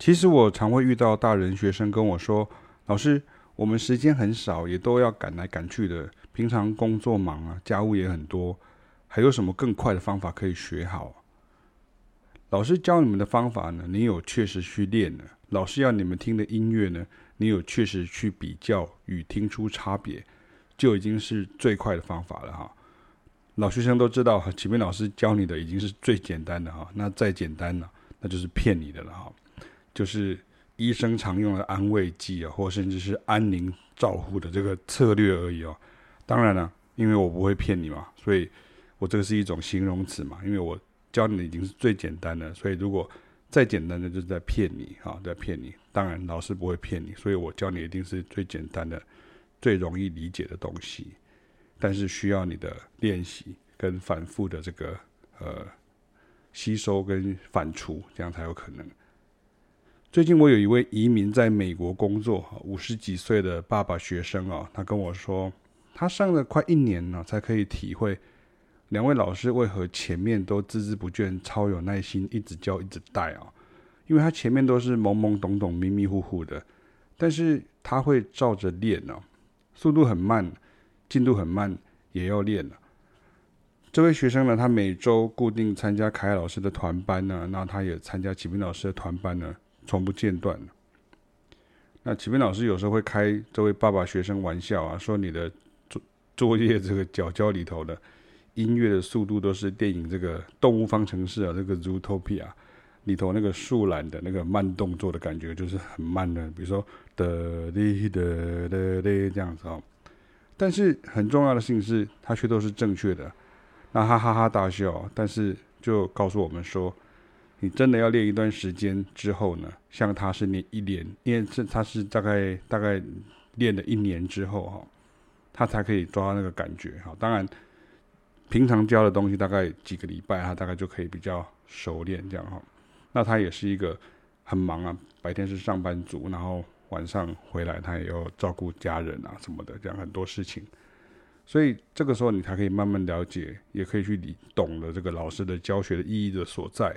其实我常会遇到大人学生跟我说：“老师，我们时间很少，也都要赶来赶去的，平常工作忙啊，家务也很多，还有什么更快的方法可以学好？”老师教你们的方法呢，你有确实去练了；老师要你们听的音乐呢，你有确实去比较与听出差别，就已经是最快的方法了哈。老学生都知道，启明老师教你的已经是最简单的哈，那再简单呢，那就是骗你的了哈，就是医生常用的安慰剂啊，或甚至是安宁照护的这个策略而已哦。当然了，因为我不会骗你嘛，所以我这个是一种形容词嘛，因为我教你的已经是最简单的，所以如果再简单的就是在骗你啊，在骗你。当然老师不会骗你，所以我教你一定是最简单的、最容易理解的东西。但是需要你的练习跟反复的这个呃吸收跟反刍，这样才有可能。最近我有一位移民在美国工作，五十几岁的爸爸学生啊，他跟我说，他上了快一年了，才可以体会两位老师为何前面都孜孜不倦、超有耐心，一直教一直带啊。因为他前面都是懵懵懂懂、迷迷糊糊的，但是他会照着练呢，速度很慢。进度很慢，也要练了。这位学生呢，他每周固定参加凯老师的团班呢，那他也参加启明老师的团班呢，从不间断。那启明老师有时候会开这位爸爸学生玩笑啊，说你的作作业这个角角里头的音乐的速度都是电影这个《动物方程式》啊，这个《Zootopia》里头那个树懒的那个慢动作的感觉，就是很慢的，比如说的哩的的哩这样子哦。但是很重要的事情是，他却都是正确的，那他哈哈大笑。但是就告诉我们说，你真的要练一段时间之后呢，像他是练一年，因为这他是大概大概练了一年之后哈，他才可以抓到那个感觉哈。当然，平常教的东西大概几个礼拜，他大概就可以比较熟练这样哈。那他也是一个很忙啊，白天是上班族，然后。晚上回来，他也要照顾家人啊什么的，这样很多事情，所以这个时候你才可以慢慢了解，也可以去理懂了这个老师的教学的意义的所在。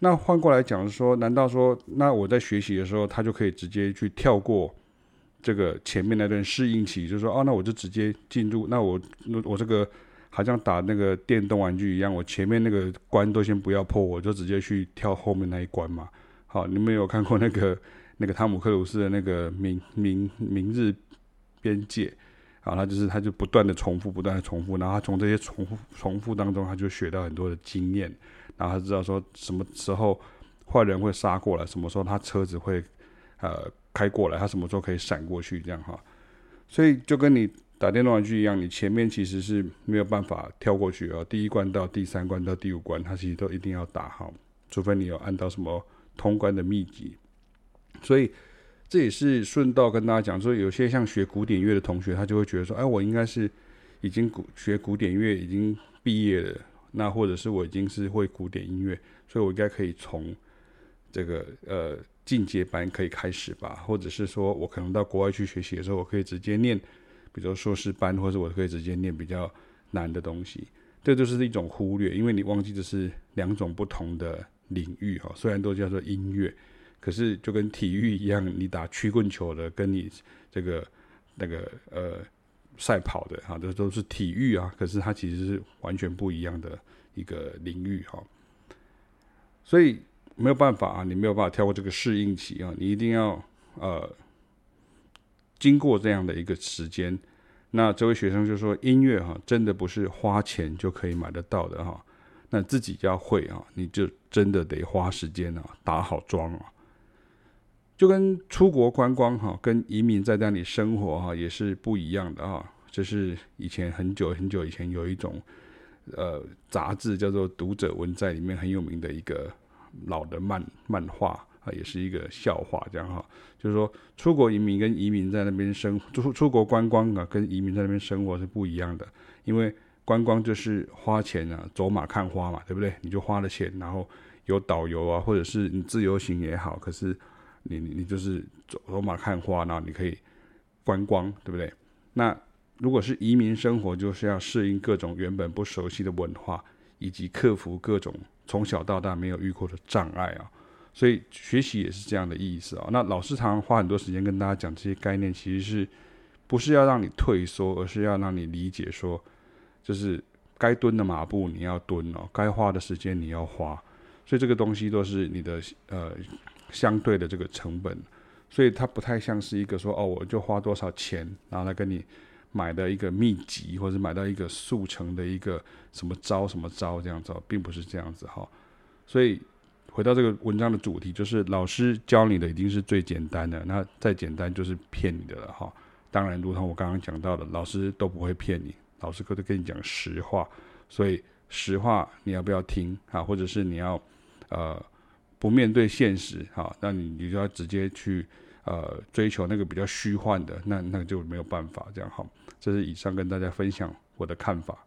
那换过来讲说，难道说那我在学习的时候，他就可以直接去跳过这个前面那段适应期，就是说哦，那我就直接进入，那我那我这个好像打那个电动玩具一样，我前面那个关都先不要破，我就直接去跳后面那一关嘛？好，你们有看过那个？那个汤姆克鲁斯的那个明明明日边界，啊，他就是他就不断的重复，不断的重复，然后他从这些重复重复当中，他就学到很多的经验，然后他知道说什么时候坏人会杀过来，什么时候他车子会呃开过来，他什么时候可以闪过去，这样哈。所以就跟你打电动玩具一样，你前面其实是没有办法跳过去啊，第一关到第三关到第五关，他其实都一定要打好，除非你有按到什么通关的秘籍。所以这也是顺道跟大家讲说，有些像学古典乐的同学，他就会觉得说，哎，我应该是已经古学古典乐已经毕业了，那或者是我已经是会古典音乐，所以我应该可以从这个呃进阶班可以开始吧，或者是说我可能到国外去学习的时候，我可以直接念，比如说硕士班，或者我可以直接念比较难的东西，这就是一种忽略，因为你忘记的是两种不同的领域哈，虽然都叫做音乐。可是就跟体育一样，你打曲棍球的，跟你这个那个呃赛跑的哈，这都是体育啊。可是它其实是完全不一样的一个领域哈。所以没有办法啊，你没有办法跳过这个适应期啊，你一定要呃经过这样的一个时间。那这位学生就说，音乐哈真的不是花钱就可以买得到的哈。那自己要会啊，你就真的得花时间啊，打好桩啊。就跟出国观光哈，跟移民在那里生活哈，也是不一样的哈。这是以前很久很久以前有一种呃杂志叫做《读者文摘》里面很有名的一个老的漫漫画啊，也是一个笑话这样哈。就是说出国移民跟移民在那边生出出国观光啊，跟移民在那边生活是不一样的。因为观光就是花钱啊，走马看花嘛，对不对？你就花了钱，然后有导游啊，或者是你自由行也好，可是。你你你就是走走马看花，然后你可以观光，对不对？那如果是移民生活，就是要适应各种原本不熟悉的文化，以及克服各种从小到大没有遇过的障碍啊。所以学习也是这样的意思啊。那老师常常花很多时间跟大家讲这些概念，其实是不是要让你退缩，而是要让你理解说，就是该蹲的马步你要蹲哦，该花的时间你要花。所以这个东西都是你的呃相对的这个成本，所以它不太像是一个说哦，我就花多少钱，然后来跟你买的一个秘籍，或者买到一个速成的一个什么招什么招这样子，并不是这样子哈。所以回到这个文章的主题，就是老师教你的已经是最简单的，那再简单就是骗你的了哈。当然，如同我刚刚讲到的，老师都不会骗你，老师都跟你讲实话，所以实话你要不要听啊？或者是你要。呃，不面对现实，哈，那你你就要直接去呃追求那个比较虚幻的，那那就没有办法这样哈。这是以上跟大家分享我的看法。